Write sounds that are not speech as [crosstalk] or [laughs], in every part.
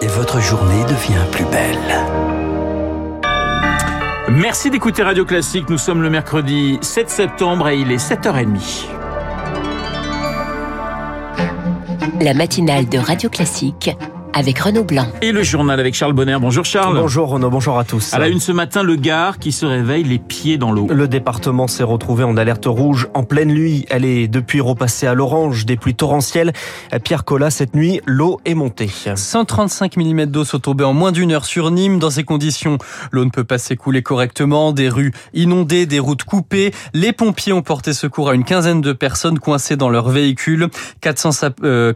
et votre journée devient plus belle. Merci d'écouter Radio Classique. Nous sommes le mercredi 7 septembre et il est 7h30. La matinale de Radio Classique avec Renaud Blanc. Et le journal avec Charles Bonner. Bonjour Charles. Bonjour Renaud, bonjour à tous. À la une ce matin, le Gard qui se réveille les pieds dans l'eau. Le département s'est retrouvé en alerte rouge en pleine nuit. Elle est depuis repassée à l'orange, des pluies torrentielles. Pierre Collat, cette nuit, l'eau est montée. 135 mm d'eau sont tombés en moins d'une heure sur Nîmes. Dans ces conditions, l'eau ne peut pas s'écouler correctement. Des rues inondées, des routes coupées. Les pompiers ont porté secours à une quinzaine de personnes coincées dans leur véhicule. 400,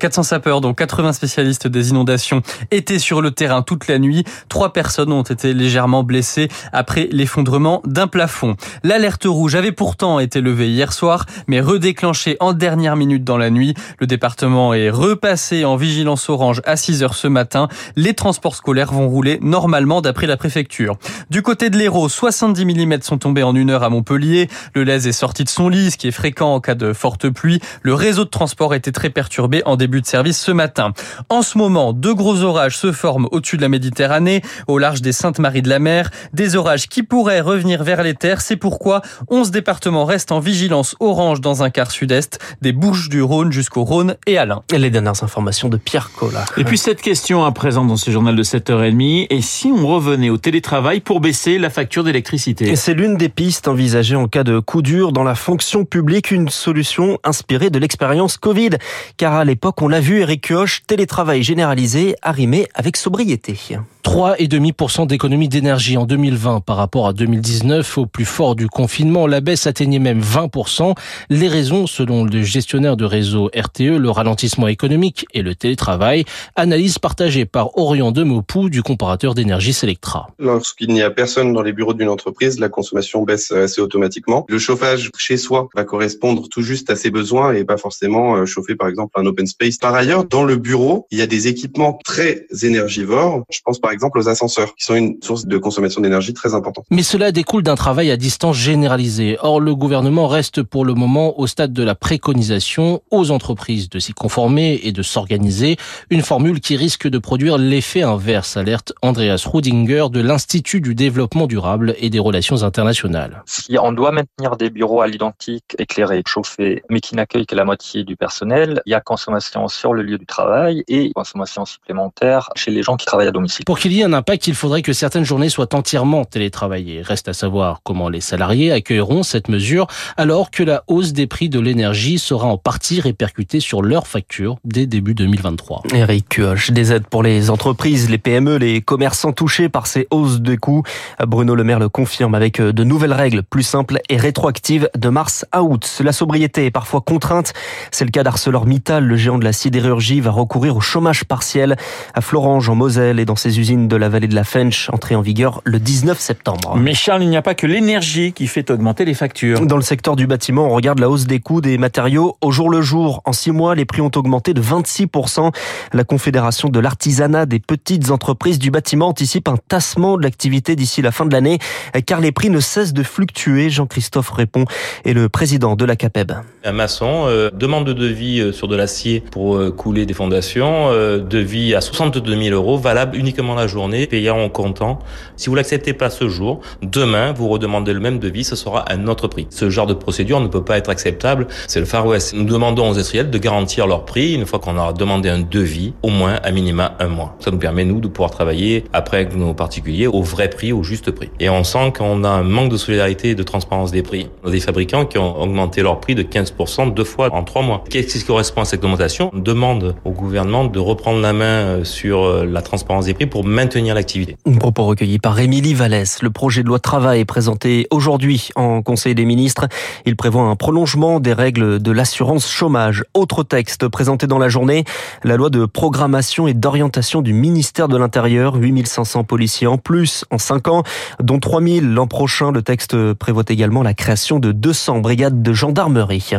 400 sapeurs, dont 80 spécialistes des inondations étaient sur le terrain toute la nuit. Trois personnes ont été légèrement blessées après l'effondrement d'un plafond. L'alerte rouge avait pourtant été levée hier soir, mais redéclenchée en dernière minute dans la nuit. Le département est repassé en vigilance orange à 6 heures ce matin. Les transports scolaires vont rouler normalement d'après la préfecture. Du côté de l'Hérault, 70 mm sont tombés en une heure à Montpellier. Le Lez est sorti de son lit, ce qui est fréquent en cas de forte pluie. Le réseau de transport était très perturbé en début de service ce matin. En ce moment, deux gros orages se forment au-dessus de la Méditerranée, au large des Saintes-Maries de la Mer. Des orages qui pourraient revenir vers les terres. C'est pourquoi 11 départements restent en vigilance orange dans un quart sud-est, des Bouches du Rhône jusqu'au Rhône et Alain. Et les dernières informations de Pierre Collat. Et puis cette question à présent dans ce journal de 7h30. Et si on revenait au télétravail pour baisser la facture d'électricité? C'est l'une des pistes envisagées en cas de coup dur dans la fonction publique, une solution inspirée de l'expérience Covid. Car à l'époque, on l'a vu, Eric Kioch, télétravail généralisé arrimé avec sobriété. 3,5% d'économie d'énergie en 2020 par rapport à 2019 au plus fort du confinement. La baisse atteignait même 20%. Les raisons, selon le gestionnaire de réseau RTE, le ralentissement économique et le télétravail. Analyse partagée par Orion Demopou du comparateur d'énergie Selectra. Lorsqu'il n'y a personne dans les bureaux d'une entreprise, la consommation baisse assez automatiquement. Le chauffage chez soi va correspondre tout juste à ses besoins et pas forcément euh, chauffer par exemple un open space. Par ailleurs, dans le bureau, il y a des équipements très énergivores. Je pense exemple aux ascenseurs, qui sont une source de consommation d'énergie très importante. Mais cela découle d'un travail à distance généralisé. Or, le gouvernement reste pour le moment au stade de la préconisation aux entreprises de s'y conformer et de s'organiser. Une formule qui risque de produire l'effet inverse, alerte Andreas Rudinger de l'Institut du développement durable et des relations internationales. Si on doit maintenir des bureaux à l'identique, éclairés, chauffés, mais qui n'accueillent que la moitié du personnel, il y a consommation sur le lieu du travail et consommation supplémentaire chez les gens qui travaillent à domicile. Pour qu'il y ait un impact, il faudrait que certaines journées soient entièrement télétravaillées. Reste à savoir comment les salariés accueilleront cette mesure alors que la hausse des prix de l'énergie sera en partie répercutée sur leurs factures dès début 2023. Eric Cuoche, des aides pour les entreprises, les PME, les commerçants touchés par ces hausses de coûts. Bruno Le Maire le confirme avec de nouvelles règles plus simples et rétroactives de mars à août. La sobriété est parfois contrainte. C'est le cas d'ArcelorMittal. Le géant de la sidérurgie va recourir au chômage partiel à Florange en Moselle et dans ses usines de la vallée de la Fench, entrée en vigueur le 19 septembre. Mais Charles, il n'y a pas que l'énergie qui fait augmenter les factures. Dans le secteur du bâtiment, on regarde la hausse des coûts des matériaux au jour le jour. En six mois, les prix ont augmenté de 26%. La Confédération de l'artisanat des petites entreprises du bâtiment anticipe un tassement de l'activité d'ici la fin de l'année, car les prix ne cessent de fluctuer. Jean-Christophe Répond est le président de la CAPEB. Un maçon euh, demande de devis euh, sur de l'acier pour euh, couler des fondations, euh, devis à 62 000 euros, valable uniquement la journée, payant en comptant. Si vous l'acceptez pas ce jour, demain, vous redemandez le même devis, ce sera un autre prix. Ce genre de procédure ne peut pas être acceptable. C'est le Far West. Nous demandons aux industriels de garantir leur prix une fois qu'on aura demandé un devis, au moins à minima un mois. Ça nous permet, nous, de pouvoir travailler après nos particuliers au vrai prix, au juste prix. Et on sent qu'on a un manque de solidarité et de transparence des prix. On a des fabricants qui ont augmenté leur prix de 15% deux fois en trois mois. Qu'est-ce qui correspond à cette augmentation? On demande au gouvernement de reprendre la main euh, sur euh, la transparence des prix pour maintenir l'activité. Un propos recueilli par Émilie Vallès. Le projet de loi travail est présenté aujourd'hui en Conseil des ministres. Il prévoit un prolongement des règles de l'assurance chômage. Autre texte présenté dans la journée, la loi de programmation et d'orientation du ministère de l'Intérieur. 8500 policiers en plus en 5 ans, dont 3000 l'an prochain. Le texte prévoit également la création de 200 brigades de gendarmerie.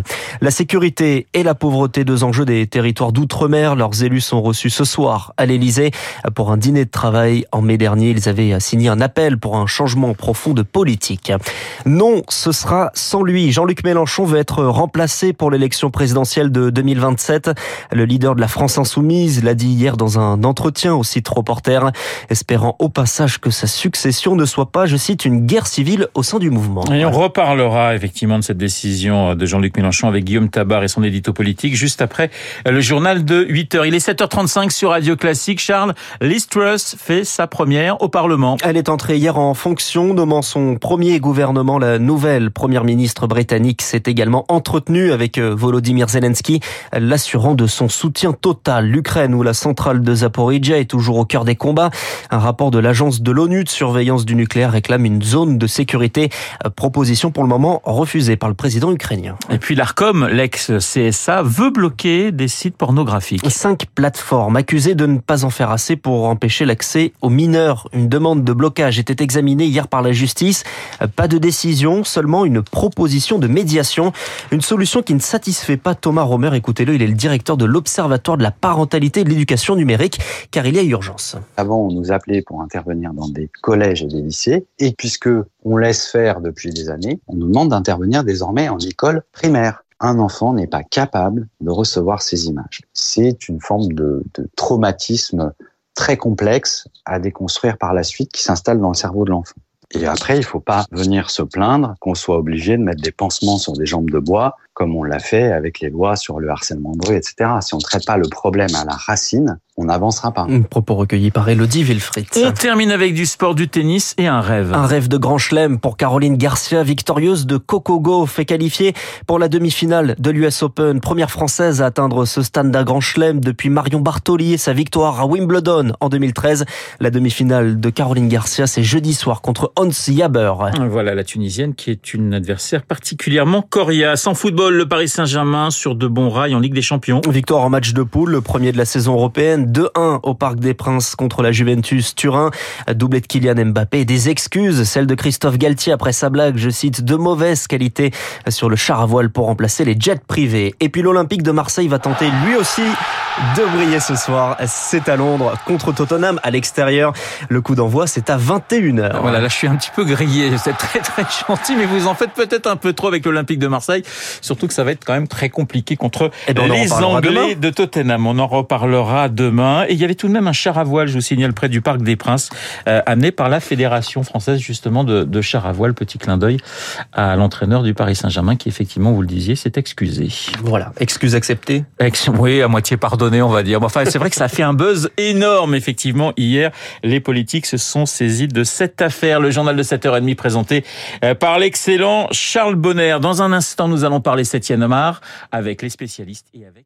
La sécurité et la pauvreté, deux enjeux des territoires d'outre-mer. Leurs élus sont reçus ce soir à l'Elysée pour un dîner de travail télétravail. En mai dernier, ils avaient signé un appel pour un changement profond de politique. Non, ce sera sans lui. Jean-Luc Mélenchon veut être remplacé pour l'élection présidentielle de 2027. Le leader de la France Insoumise l'a dit hier dans un entretien au site Reporter, espérant au passage que sa succession ne soit pas, je cite, une guerre civile au sein du mouvement. Et on reparlera effectivement de cette décision de Jean-Luc Mélenchon avec Guillaume Tabar et son édito politique juste après le journal de 8 heures. Il est 7h35 sur Radio Classique. Charles, Liz Fait sa première au Parlement. Elle est entrée hier en fonction, nommant son premier gouvernement. La nouvelle première ministre britannique s'est également entretenue avec euh, Volodymyr Zelensky, l'assurant de son soutien total. L'Ukraine, où la centrale de Zaporizhia est toujours au cœur des combats. Un rapport de l'agence de l'ONU de surveillance du nucléaire réclame une zone de sécurité. Euh, proposition pour le moment refusée par le président ukrainien. Et puis l'ARCOM, l'ex-CSA, veut bloquer des sites pornographiques. Cinq plateformes accusées de ne pas en faire assez pour empêcher l'accès aux mineurs. Une demande de blocage était examinée hier par la justice. Pas de décision, seulement une proposition de médiation. Une solution qui ne satisfait pas Thomas Romer. Écoutez-le, il est le directeur de l'Observatoire de la parentalité et de l'éducation numérique, car il y a urgence. Avant, on nous appelait pour intervenir dans des collèges et des lycées. Et puisque on laisse faire depuis des années, on nous demande d'intervenir désormais en école primaire un enfant n'est pas capable de recevoir ces images. C'est une forme de, de, traumatisme très complexe à déconstruire par la suite qui s'installe dans le cerveau de l'enfant. Et après, il ne faut pas venir se plaindre qu'on soit obligé de mettre des pansements sur des jambes de bois, comme on l'a fait avec les lois sur le harcèlement de rue, etc. Si on ne traite pas le problème à la racine, on n'avancera pas. Un propos recueilli par Elodie Wilfried. On termine avec du sport, du tennis et un rêve. Un rêve de grand chelem pour Caroline Garcia, victorieuse de Coco fait qualifier pour la demi-finale de l'US Open. Première française à atteindre ce stade d'un grand chelem depuis Marion Bartoli et sa victoire à Wimbledon en 2013. La demi-finale de Caroline Garcia, c'est jeudi soir contre Hans Jaber. Voilà la Tunisienne qui est une adversaire particulièrement coriace. En football, le Paris Saint-Germain sur de bons rails en Ligue des Champions. Victoire en match de poule, le premier de la saison européenne. 2-1 au Parc des Princes contre la Juventus Turin. Doublé de Kylian Mbappé. Des excuses, celle de Christophe Galtier après sa blague, je cite, de mauvaise qualité sur le char à voile pour remplacer les jets privés. Et puis l'Olympique de Marseille va tenter lui aussi de briller ce soir. C'est à Londres contre Tottenham à l'extérieur. Le coup d'envoi, c'est à 21h. Voilà, là je suis un petit peu grillé. [laughs] C'est très très gentil, mais vous en faites peut-être un peu trop avec l'Olympique de Marseille. Surtout que ça va être quand même très compliqué contre Eh ben, les Anglais de Tottenham. On en reparlera demain. Et il y avait tout de même un char à voile, je vous signale, près du Parc des Princes, euh, amené par la Fédération française justement de, de char à voile. Petit clin d'œil à l'entraîneur du Paris Saint-Germain qui effectivement, vous le disiez, s'est excusé. Voilà, excuse acceptée. Ex- Oui, à moitié on va dire. Bon, Enfin, c'est vrai que ça fait un buzz énorme, effectivement. Hier, les politiques se sont saisis de cette affaire. Le journal de 7h30 présenté euh, par l'excellent Charles Bonner. Dans un instant, nous allons parler 7e art avec les spécialistes et avec...